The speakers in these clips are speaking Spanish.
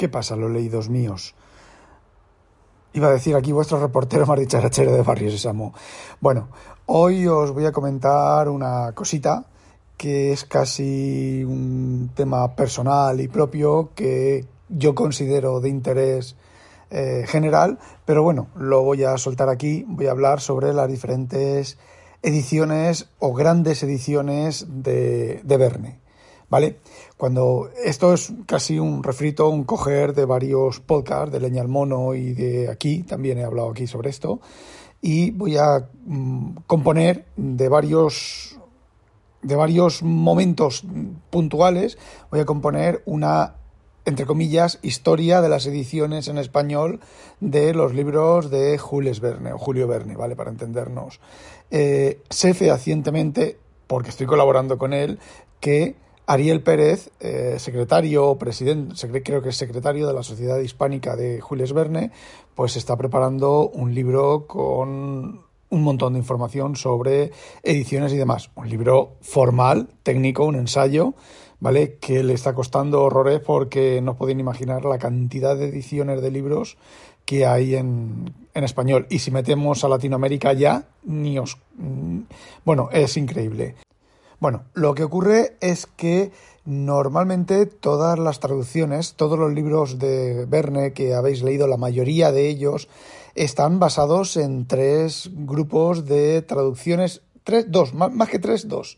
¿Qué pasa, los leídos míos? Iba a decir aquí vuestro reportero más dicharachero de Barrio Sésamo. Bueno, hoy os voy a comentar una cosita que es casi un tema personal y propio que yo considero de interés eh, general, pero bueno, lo voy a soltar aquí, voy a hablar sobre las diferentes ediciones o grandes ediciones de, de Verne. ¿vale? Cuando esto es casi un refrito, un coger de varios podcasts de Leña al Mono y de aquí, también he hablado aquí sobre esto, y voy a mm, componer de varios de varios momentos puntuales, voy a componer una entre comillas, historia de las ediciones en español de los libros de Jules Verne o Julio Verne, ¿vale? Para entendernos. Eh, sé fehacientemente, porque estoy colaborando con él, que Ariel Pérez, eh, secretario, presidente, creo que es secretario de la Sociedad Hispánica de Jules Verne, pues está preparando un libro con un montón de información sobre ediciones y demás. Un libro formal, técnico, un ensayo, ¿vale? Que le está costando horrores porque no pueden imaginar la cantidad de ediciones de libros que hay en, en español. Y si metemos a Latinoamérica ya, ni os... Mm, bueno, es increíble. Bueno, lo que ocurre es que normalmente todas las traducciones, todos los libros de Verne que habéis leído, la mayoría de ellos, están basados en tres grupos de traducciones, tres, dos, más, que tres, dos.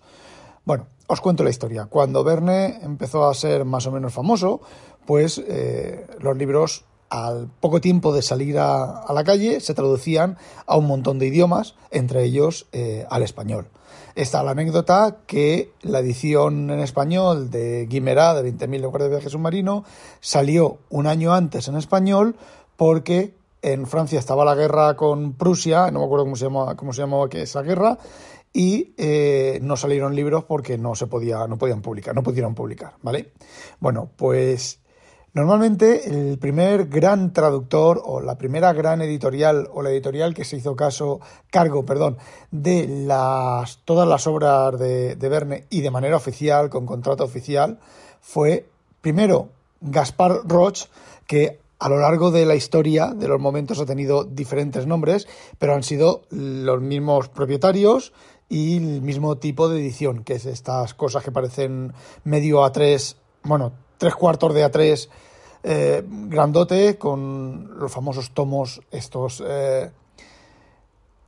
Bueno, os cuento la historia. Cuando Verne empezó a ser más o menos famoso, pues eh, los libros al poco tiempo de salir a, la calle se traducían a un montón de idiomas, entre ellos eh, al español. Está la anécdota que la edición en español de Guimerá, de 20.000 lugares de viaje submarino, salió un año antes en español porque en Francia estaba la guerra con Prusia, no me acuerdo cómo se llamaba, cómo se llamaba que esa guerra, y eh, no salieron libros porque no se podía, no podían publicar, no pudieron publicar, ¿vale? Bueno, pues Normalmente el primer gran traductor o la primera gran editorial o la editorial que se hizo caso, cargo, perdón, de las, todas las obras de, de Verne y de manera oficial, con contrato oficial, fue primero Gaspar Roch, que a lo largo de la historia de los momentos ha tenido diferentes nombres, pero han sido los mismos propietarios y el mismo tipo de edición, que es estas cosas que parecen medio a tres, bueno, tres cuartos de A3 eh, grandote con los famosos tomos estos eh,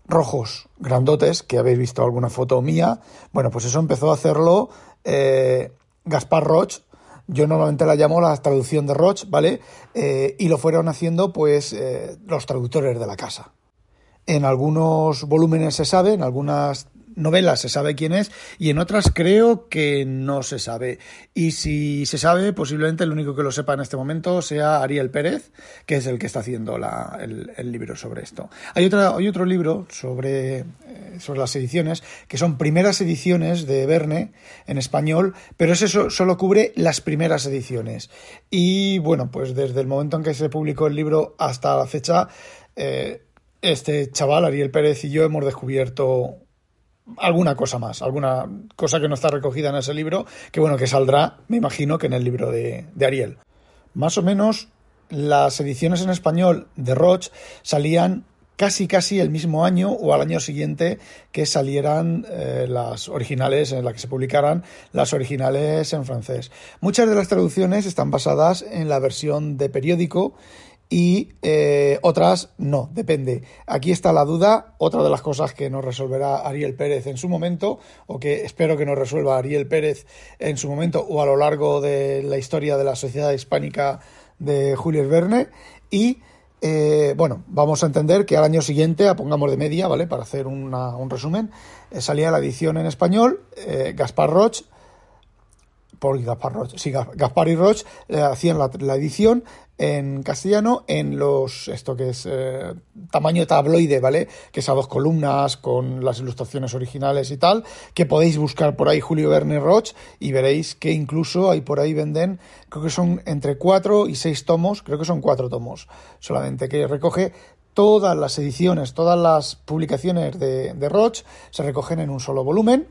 rojos grandotes que habéis visto alguna foto mía. Bueno, pues eso empezó a hacerlo eh, Gaspar Roch. Yo normalmente la llamo la traducción de Roch, ¿vale? y lo fueron haciendo pues los traductores de la casa. En algunos volúmenes se sabe, en algunas novelas se sabe quién es y en otras creo que no se sabe. Y si se sabe, posiblemente el único que lo sepa en este momento sea Ariel Pérez, que es el que está haciendo la, el, libro sobre esto. Hay, otra, hay otro libro sobre, eh, sobre las ediciones, que son primeras ediciones de Verne en español, pero ese solo cubre las primeras ediciones. Y bueno, pues desde el momento en que se publicó el libro hasta la fecha, eh, este chaval, Ariel Pérez y yo hemos descubierto alguna cosa más, alguna cosa que no está recogida en ese libro, que bueno, que saldrá, me imagino, que en el libro de, Ariel. Más o menos las ediciones en español de Roche salían casi casi el mismo año o al año siguiente que salieran eh, las originales, en las que se publicaran las originales en francés. Muchas de las traducciones están basadas en la versión de periódico y eh, otras no, depende. Aquí está la duda, otra de las cosas que nos resolverá Ariel Pérez en su momento, o que espero que nos resuelva Ariel Pérez en su momento o a lo largo de la historia de la sociedad hispánica de Julio Verne. Y eh, bueno, vamos a entender que al año siguiente, a pongamos de media, ¿vale? Para hacer un resumen, eh, salía la edición en español, Gaspar Roch por Gaspar Roch, sí, Gaspar y Roch hacían la, edición en castellano en los, esto que es eh, tamaño tabloide, ¿vale? Que es a dos columnas con las ilustraciones originales y tal, que podéis buscar por ahí Julio Verne Roch y veréis que incluso hay por ahí venden, creo que son entre cuatro y seis tomos, creo que son cuatro tomos solamente, que recoge todas las ediciones, todas las publicaciones de, de Roch se recogen en un solo volumen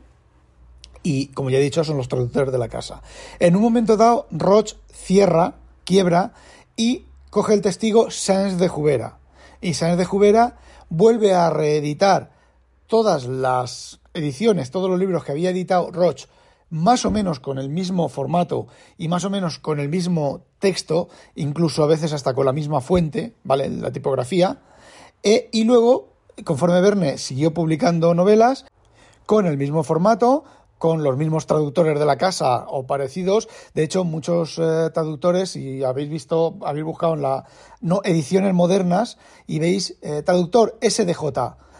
y, como ya he dicho, son los traductores de la casa. En un momento dado, Roch cierra, quiebra y coge el testigo Sáenz de Jubera. Y Sáenz de Jubera vuelve a reeditar todas las ediciones, todos los libros que había editado Roch, más o menos con el mismo formato y más o menos con el mismo texto, incluso a veces hasta con la misma fuente, ¿vale? La tipografía. E, y luego, conforme Verne siguió publicando novelas, con el mismo formato, con los mismos traductores de la casa o parecidos. De hecho, muchos eh, traductores, si habéis visto, habéis buscado en la no ediciones modernas y veis eh, traductor SDJ.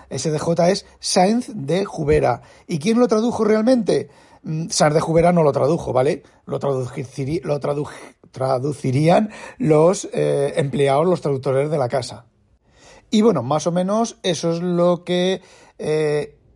SDJ es Sainz de Jubera. ¿Y quién lo tradujo realmente? Mm, Sainz de Jubera no lo tradujo, ¿vale? Lo, lo traducirían los eh, empleados, los traductores de la casa. Y bueno, más o menos eso es lo que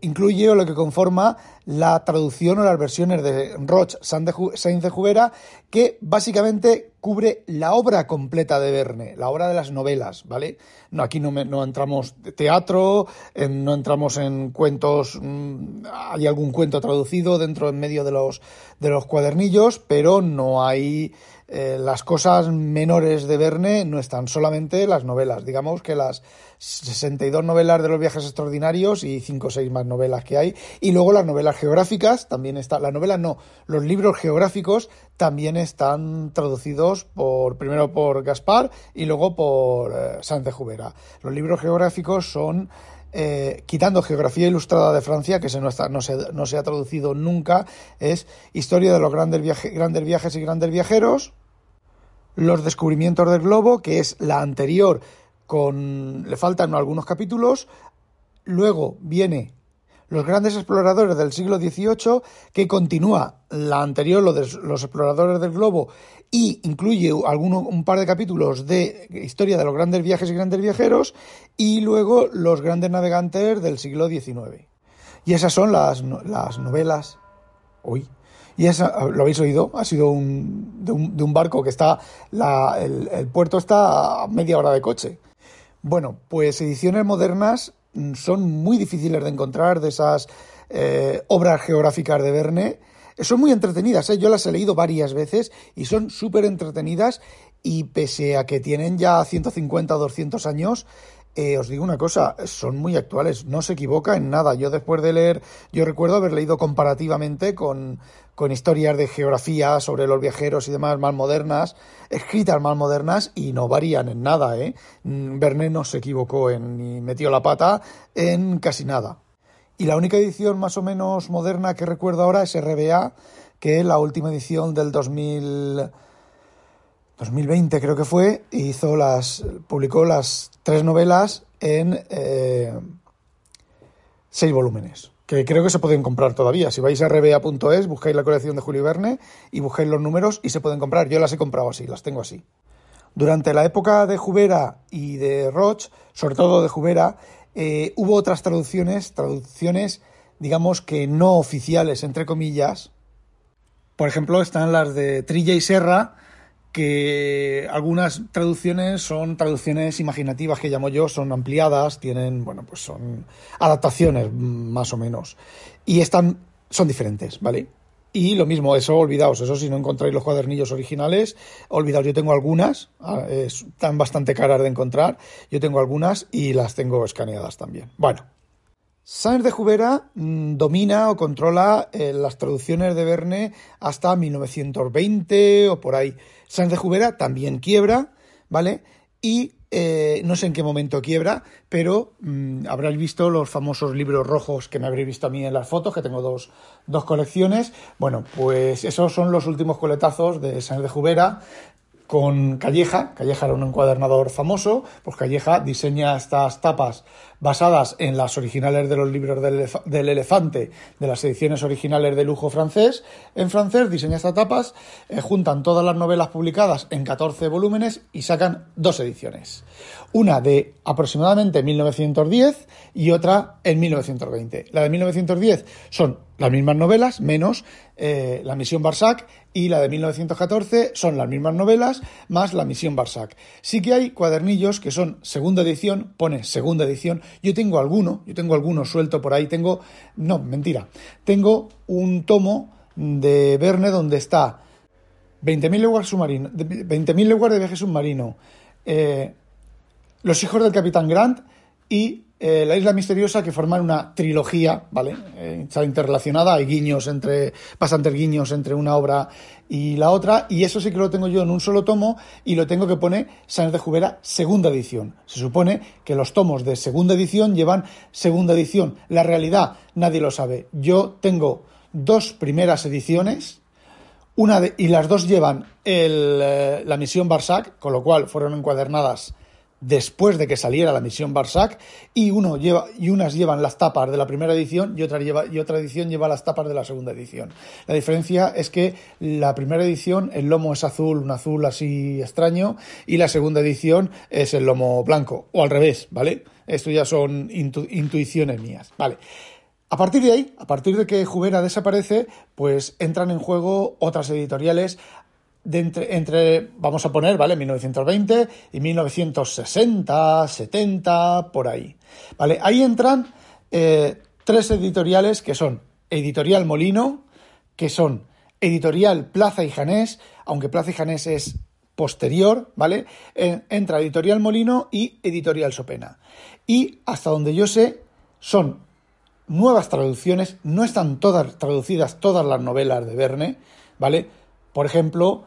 incluye o lo que conforma la traducción o las versiones de Roch Sainz de Jubera, que básicamente cubre la obra completa de Verne, la obra de las novelas, ¿vale? No, aquí no, no entramos teatro, no entramos en cuentos, mm, hay algún cuento traducido dentro en medio de los, de los cuadernillos, pero no hay eh, las cosas menores de Verne no están solamente las novelas. Digamos que las 62 novelas de los viajes extraordinarios y 5 o 6 más novelas que hay. Y luego las novelas geográficas también están. Las novelas no, los libros geográficos también están traducidos por primero por Gaspar y luego por eh, de Jubera. Los libros geográficos son. Eh, quitando Geografía Ilustrada de Francia, que se no, está, no, se, no, se, ha traducido nunca, es Historia de los grandes, grandes viajes y grandes viajeros, los descubrimientos del globo, que es la anterior con... le faltan algunos capítulos. Luego viene Los grandes exploradores del siglo XVIII, que continúa la anterior, lo de los exploradores del globo, y incluye alguno, un par de capítulos de historia de los grandes viajes y grandes viajeros, y luego los grandes navegantes del siglo XIX. Y esas son las, las novelas. Hoy y esa, lo habéis oído, ha sido un, de, un, barco que está, el, puerto está a media hora de coche. Bueno, pues ediciones modernas son muy difíciles de encontrar de esas eh, obras geográficas de Verne. Son muy entretenidas, ¿eh? yo las he leído varias veces y son súper entretenidas y pese a que tienen ya 150 o 200 años, eh, os digo una cosa, son muy actuales, no se equivoca en nada. Yo después de leer, yo recuerdo haber leído comparativamente con, con historias de geografía sobre los viajeros y demás más modernas, escritas más modernas y no varían en nada. ¿eh? Mm, Verne no se equivocó en, ni metió la pata en casi nada. Y la única edición más o menos moderna que recuerdo ahora es RBA, que es la última edición del 2000 2020 creo que fue, hizo las, publicó las tres novelas en eh, seis volúmenes, que creo que se pueden comprar todavía. Si vais a rba.es, buscáis la colección de Julio Verne y buscáis los números y se pueden comprar. Yo las he comprado así, las tengo así. Durante la época de Jubera y de Roch, sobre todo de Jubera, eh, hubo otras traducciones, traducciones, digamos que no oficiales, entre comillas. Por ejemplo, están las de Trilla y Serra, que algunas traducciones son traducciones imaginativas que llamo yo, son ampliadas, tienen, bueno, pues son adaptaciones más o menos. Y están, son diferentes, ¿vale? Y lo mismo, eso olvidaos, eso si no encontráis los cuadernillos originales, olvidaos, yo tengo algunas, ah, están bastante caras de encontrar, yo tengo algunas y las tengo escaneadas también. Bueno, Sáenz de Jubera mm, domina o controla eh, las traducciones de Verne hasta 1920 o por ahí. Sáenz de Jubera también quiebra, ¿vale? Y eh, no sé en qué momento quiebra, pero mm, habréis visto los famosos libros rojos que me habréis visto a mí en las fotos, que tengo dos, dos colecciones. Bueno, pues esos son los últimos coletazos de Sáenz de Jubera con Calleja. Calleja era un encuadernador famoso, pues Calleja diseña estas tapas basadas en las originales de los libros del, elefante, de las ediciones originales de lujo francés. En francés diseña estas tapas, eh, juntan todas las novelas publicadas en 14 volúmenes y sacan dos ediciones. Una de aproximadamente 1910 y otra en 1920. La de 1910 son las mismas novelas, menos eh, la misión Barsac, y la de 1914 son las mismas novelas, más la misión Barsac. Sí que hay cuadernillos que son segunda edición, pone segunda edición. Yo tengo alguno, yo tengo alguno suelto por ahí, tengo, no, mentira, tengo un tomo de Verne donde está 20.000 leguas submarino, 20.000 leguas de viaje submarino, eh, Los hijos del Capitán Grant y eh, La isla misteriosa que forman una trilogía, ¿vale? Eh, está interrelacionada, hay guiños entre, bastantes guiños entre una obra y la otra, y eso sí que lo tengo yo en un solo tomo y lo tengo que poner Sáenz de Jubera segunda edición. Se supone que los tomos de segunda edición llevan segunda edición. La realidad nadie lo sabe. Yo tengo dos primeras ediciones, una y las dos llevan el, la misión Barsac, con lo cual fueron encuadernadas después de que saliera la misión Barsac y uno lleva y unas llevan las tapas de la primera edición y otra lleva y otra edición lleva las tapas de la segunda edición. La diferencia es que la primera edición el lomo es azul, un azul así extraño y la segunda edición es el lomo blanco o al revés, ¿vale? Esto ya son intuiciones mías, ¿vale? A partir de ahí, a partir de que Jubera desaparece, pues entran en juego otras editoriales entre, vamos a poner, ¿vale? 1920 y 1960, 70, por ahí. ¿Vale? Ahí entran eh, tres editoriales que son Editorial Molino, que son Editorial Plaza y Janés, aunque Plaza y Janés es posterior, ¿vale? entra Editorial Molino y Editorial Sopena. Y hasta donde yo sé, son nuevas traducciones, no están todas traducidas todas las novelas de Verne, ¿vale? Por ejemplo,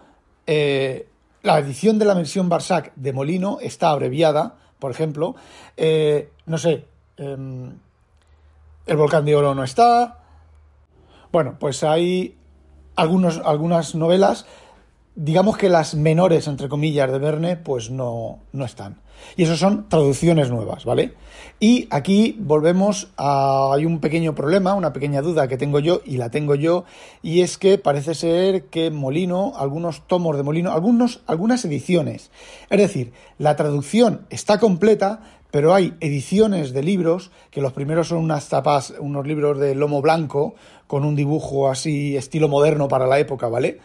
eh, la edición de la versión Barsac de Molino está abreviada, por ejemplo, eh, no sé, em, el volcán de oro no está. Bueno, pues hay algunos, algunas novelas digamos que las menores, entre comillas, de Verne, pues no, no están. Y eso son traducciones nuevas, ¿vale? Y aquí volvemos a... Hay un pequeño problema, una pequeña duda que tengo yo, y la tengo yo, y es que parece ser que Molino, algunos tomos de Molino, algunos, algunas ediciones. Es decir, la traducción está completa, pero hay ediciones de libros, que los primeros son unas tapas, unos libros de lomo blanco, con un dibujo así estilo moderno para la época, ¿vale?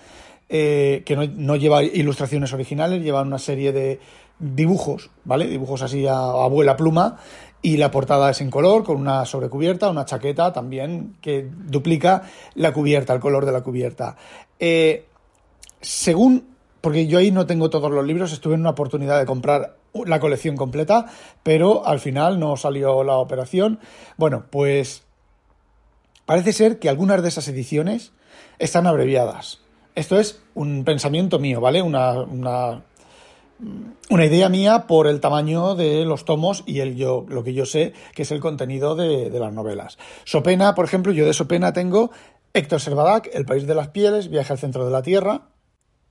Eh, que no, lleva ilustraciones originales, lleva una serie de dibujos, ¿vale? Dibujos así a, abuela pluma y la portada es en color, con una sobrecubierta, una chaqueta también que duplica la cubierta, el color de la cubierta. Eh, según, porque yo ahí no tengo todos los libros, estuve en una oportunidad de comprar la colección completa, pero al final no salió la operación. Bueno, pues parece ser que algunas de esas ediciones están abreviadas. Esto es un pensamiento mío, ¿vale? Una, una, idea mía por el tamaño de los tomos y el yo, lo que yo sé que es el contenido de, las novelas. Sopena, por ejemplo, yo de Sopena tengo Héctor Servadac, El País de las Pieles, Viaje al Centro de la Tierra.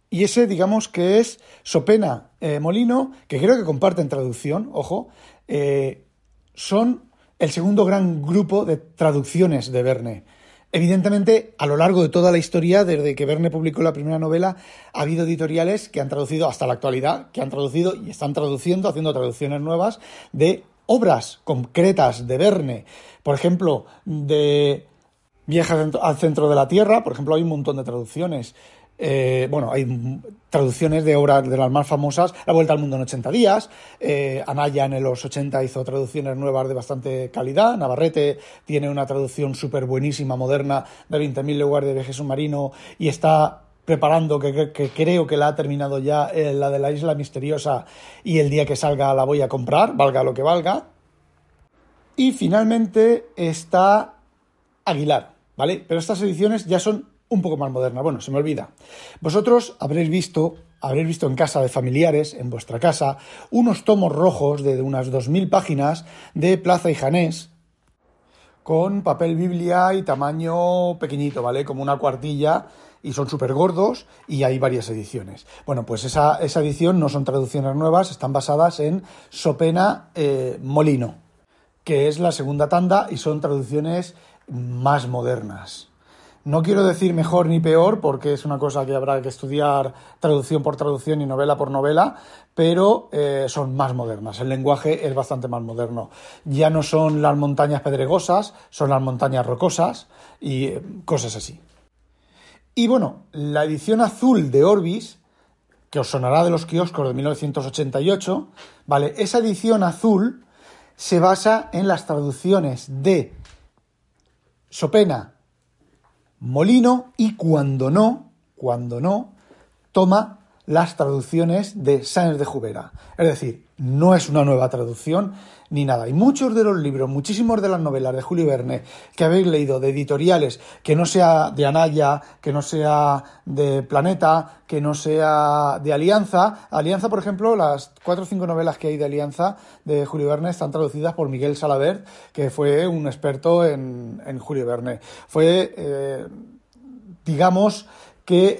Y ese, digamos que es Sopena eh, Molino, que creo que comparten traducción, ojo, eh, son el segundo gran grupo de traducciones de Verne. Evidentemente, a lo largo de toda la historia, desde que Verne publicó la primera novela, ha habido editoriales que han traducido hasta la actualidad, que han traducido y están traduciendo, haciendo traducciones nuevas de obras concretas de Verne. Por ejemplo, de Viajes al centro de la Tierra, por ejemplo, hay un montón de traducciones. Eh, bueno, hay traducciones de obras de las más famosas, La Vuelta al Mundo en 80 días, eh, Anaya en los 80 hizo traducciones nuevas de bastante calidad, Navarrete tiene una traducción súper buenísima, moderna, de 20.000 lugares de viaje submarino y está preparando, que, creo que la ha terminado ya, eh, la de la isla misteriosa y el día que salga la voy a comprar, valga lo que valga. Y finalmente está Aguilar, ¿vale? Pero estas ediciones ya son un poco más moderna. Bueno, se me olvida. Vosotros habréis visto, habréis visto en casa de familiares, en vuestra casa, unos tomos rojos de unas 2.000 páginas de Plaza y Janés, con papel biblia y tamaño pequeñito, ¿vale? Como una cuartilla y son súper gordos y hay varias ediciones. Bueno, pues esa, edición no son traducciones nuevas, están basadas en Sopena eh, Molino, que es la segunda tanda y son traducciones más modernas. No quiero decir mejor ni peor, porque es una cosa que habrá que estudiar traducción por traducción y novela por novela, pero eh, son más modernas. El lenguaje es bastante más moderno. Ya no son las montañas pedregosas, son las montañas rocosas y eh, cosas así. Y bueno, la edición azul de Orbis, que os sonará de los kioscos de 1988, ¿vale? Esa edición azul se basa en las traducciones de Sopena, Molino y cuando no, cuando no, toma las traducciones de Sáenz de Jubera. Es decir, no es una nueva traducción ni nada. Y muchos de los libros, muchísimos de las novelas de Julio Verne que habéis leído de editoriales, que no sea de Anaya, que no sea de Planeta, que no sea de Alianza. Alianza, por ejemplo, las cuatro o cinco novelas que hay de Alianza de Julio Verne están traducidas por Miguel Salabert, que fue un experto en, Julio Verne. Fue, eh, digamos, que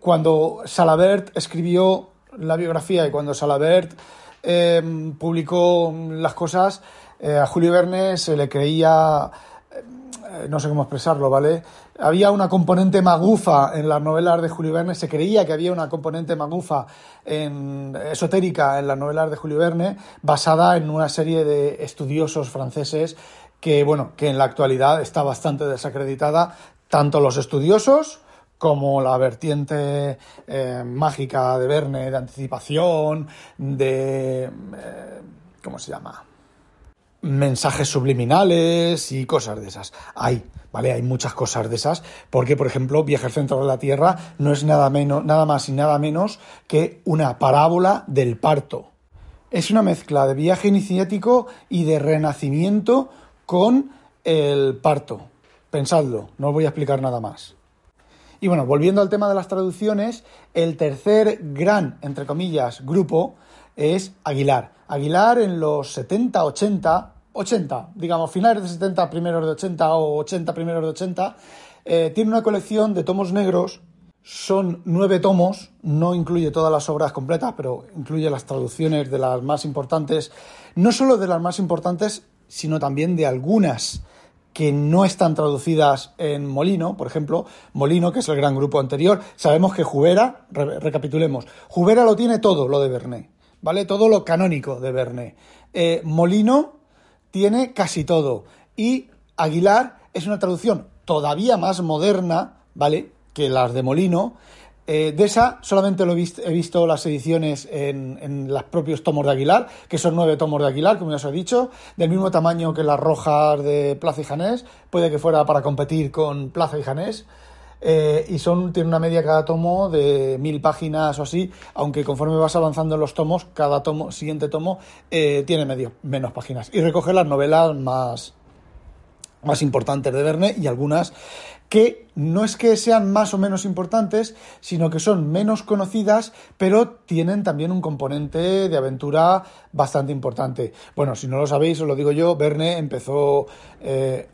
cuando Salabert escribió la biografía y cuando Salabert eh, publicó las cosas, eh, a Julio Verne se le creía, eh, no sé cómo expresarlo, ¿vale? Había una componente magufa en las novelas de Julio Verne, se creía que había una componente magufa en, esotérica en las novelas de Julio Verne, basada en una serie de estudiosos franceses que, bueno, que en la actualidad está bastante desacreditada, tanto los estudiosos, como la vertiente eh, mágica de Verne, de anticipación, de... Eh, ¿Cómo se llama? mensajes subliminales y cosas de esas. Hay, ¿vale? Hay muchas cosas de esas, porque, por ejemplo, Viaje al centro de la Tierra no es nada, menos, nada más y nada menos que una parábola del parto. Es una mezcla de viaje iniciático y de renacimiento con el parto. Pensadlo, no os voy a explicar nada más. Y bueno, volviendo al tema de las traducciones, el tercer gran, entre comillas, grupo es Aguilar. Aguilar en los 70, 80, 80, digamos, finales de 70, primeros de 80 o 80, primeros de 80, eh, tiene una colección de tomos negros. Son nueve tomos, no incluye todas las obras completas, pero incluye las traducciones de las más importantes, no solo de las más importantes, sino también de algunas que no están traducidas en Molino, por ejemplo, Molino, que es el gran grupo anterior, sabemos que Jubera, recapitulemos, Jubera lo tiene todo, lo de Verne, ¿vale? Todo lo canónico de Verne. Eh, Molino tiene casi todo. Y Aguilar es una traducción todavía más moderna, ¿vale? Que las de Molino, eh, de esa solamente lo he, visto, las ediciones en, los propios tomos de Aguilar, que son nueve tomos de Aguilar, como ya os he dicho, del mismo tamaño que las rojas de Plaza y Janés, puede que fuera para competir con Plaza y Janés. Eh, y son, tiene una media cada tomo de mil páginas o así, aunque conforme vas avanzando en los tomos, cada tomo, siguiente tomo eh, tiene menos páginas. Y recoge las novelas más, más importantes de Verne y algunas que no es que sean más o menos importantes, sino que son menos conocidas, pero tienen también un componente de aventura bastante importante. Bueno, si no lo sabéis, os lo digo yo, Verne empezó eh,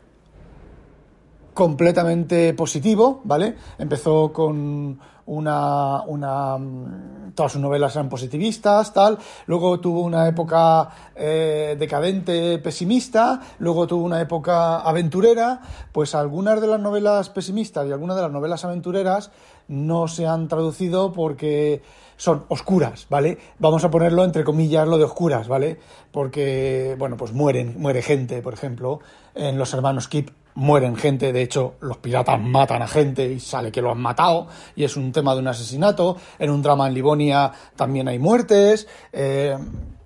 completamente positivo, ¿vale? Empezó con una, una, mm, todas sus novelas eran positivistas, tal, luego tuvo una época eh, decadente, pesimista, luego tuvo una época aventurera, pues algunas de las novelas pesimistas y algunas de las novelas aventureras no se han traducido porque son oscuras, ¿vale? Vamos a ponerlo entre comillas lo de oscuras, ¿vale? Porque, bueno, pues mueren, muere gente, por ejemplo, en Los Hermanos Kip mueren gente, de hecho los piratas matan a gente y sale que lo han matado y es un tema de un asesinato, en un drama en Livonia también hay muertes, eh,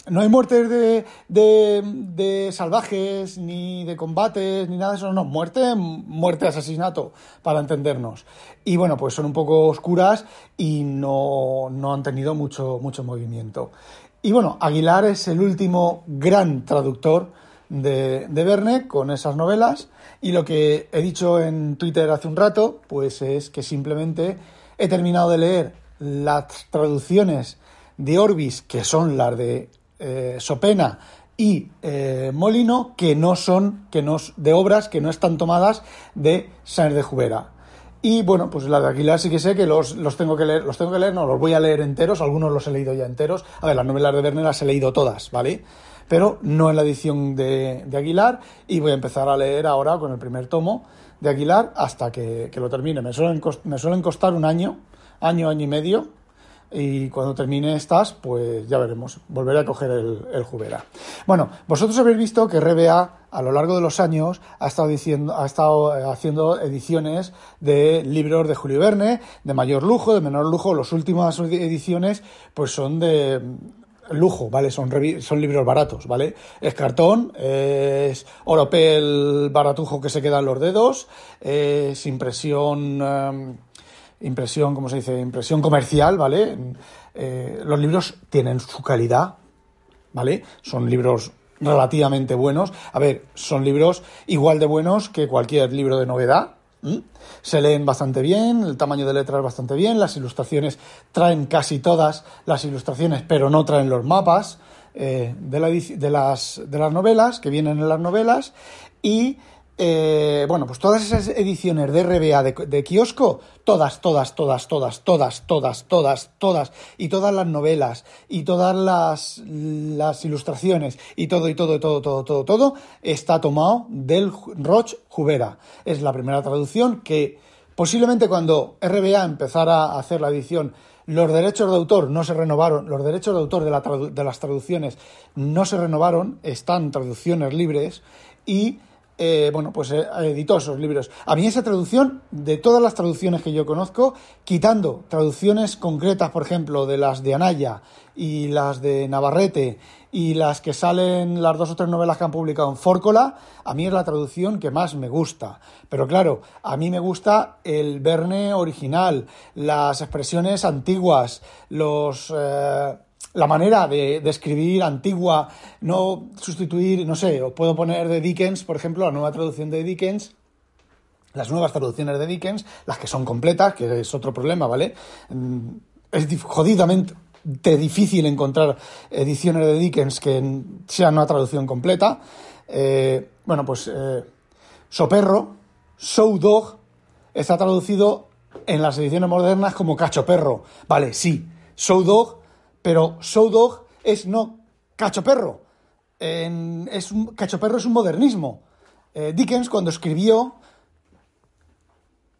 no hay muertes de, de, salvajes, ni de combates, ni nada de eso, no, muerte, muerte, asesinato, para entendernos. Y bueno, pues son un poco oscuras y no, no han tenido mucho, mucho movimiento. Y bueno, Aguilar es el último gran traductor de, de Verne con esas novelas y lo que he dicho en Twitter hace un rato, pues es que simplemente he terminado de leer las traducciones de Orbis, que son las de eh, Sopena y eh, Molino, que no son, que no, de obras que no están tomadas de Sáenz de Jubera. Y bueno, pues la de Aguilar sí que sé que los, los, tengo que leer, los tengo que leer, no, los voy a leer enteros, algunos los he leído ya enteros. A ver, las novelas de Verne las he leído todas, ¿vale? Pero no en la edición de, Aguilar y voy a empezar a leer ahora con el primer tomo de Aguilar hasta que, lo termine. Me suelen, me suelen costar un año, año, año y medio, y cuando termine estas, pues ya veremos, volveré a coger el, el Jubera. Bueno, vosotros habéis visto que RBA a lo largo de los años ha estado, diciendo, ha estado eh, haciendo ediciones de libros de Julio Verne, de mayor lujo, de menor lujo. Las últimas ediciones pues son de lujo, ¿vale? Son, son libros baratos, ¿vale? Es cartón, es oropel baratujo que se quedan los dedos, es impresión... Em, impresión, ¿cómo se dice? Impresión comercial, ¿vale? Eh, los libros tienen su calidad, ¿vale? Son libros relativamente buenos. A ver, son libros igual de buenos que cualquier libro de novedad. Se leen bastante bien, el tamaño de letra es bastante bien, las ilustraciones traen casi todas las ilustraciones, pero no traen los mapas eh, de, de, las, de las novelas, que vienen en las novelas, y eh, bueno, pues todas esas ediciones de RBA de, kiosco, todas, todas, todas, todas, todas, todas, todas, todas, y todas las novelas, y todas las, ilustraciones, y todo, y todo, y todo, todo, todo, todo, está tomado del Roch Jubera. Es la primera traducción que posiblemente cuando RBA empezara a hacer la edición los derechos de autor no se renovaron, los derechos de autor de, de las traducciones no se renovaron, están traducciones libres y eh, bueno, pues eh, editó esos libros. A mí esa traducción, de todas las traducciones que yo conozco, quitando traducciones concretas, por ejemplo, de las de Anaya y las de Navarrete y las que salen las dos o tres novelas que han publicado en Fórcola, a mí es la traducción que más me gusta. Pero claro, a mí me gusta el Verne original, las expresiones antiguas, los... Eh, la manera de, escribir antigua, no sustituir, no sé, os puedo poner de Dickens, por ejemplo, la nueva traducción de Dickens, las nuevas traducciones de Dickens, las que son completas, que es otro problema, ¿vale? Mm, es jodidamente difícil encontrar ediciones de Dickens que sean una traducción completa. Eh, bueno, pues eh, Soperro, Show Dog, está traducido en las ediciones modernas como Cacho Perro. Vale, sí, Show Dog pero show dog es no cacho perro. es un, cacho perro es un modernismo. Eh, Dickens, cuando escribió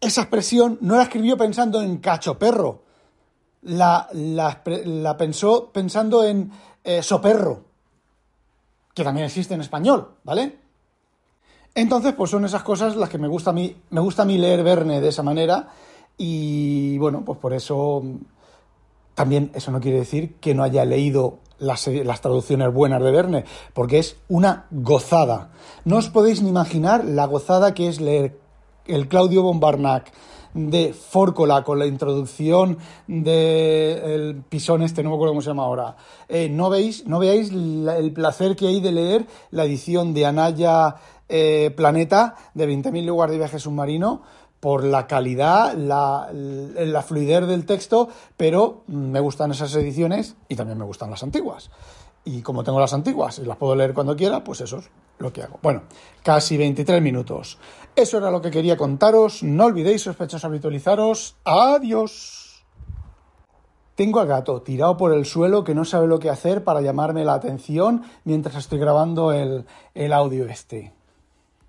esa expresión, no la escribió pensando en cacho perro. La, pensó pensando en eh, soperro, que también existe en español, ¿vale? Entonces, pues son esas cosas las que me gusta a mí, me gusta a mí leer Verne de esa manera y bueno, pues por eso también eso no quiere decir que no haya leído las, traducciones buenas de Verne, porque es una gozada. No os podéis ni imaginar la gozada que es leer el Claudio Bombarnac de Fórcola con la introducción del pisón este, no me acuerdo cómo se llama ahora. Eh, no, veis, no veáis el placer que hay de leer la edición de Anaya eh, Planeta de 20.000 lugares de viaje submarino, por la calidad, la, fluidez del texto, pero me gustan esas ediciones y también me gustan las antiguas. Y como tengo las antiguas y las puedo leer cuando quiera, pues eso es lo que hago. Bueno, casi 23 minutos. Eso era lo que quería contaros. No olvidéis, sospechosos, habitualizaros. Adiós. Tengo al gato tirado por el suelo que no sabe lo que hacer para llamarme la atención mientras estoy grabando el, el audio este.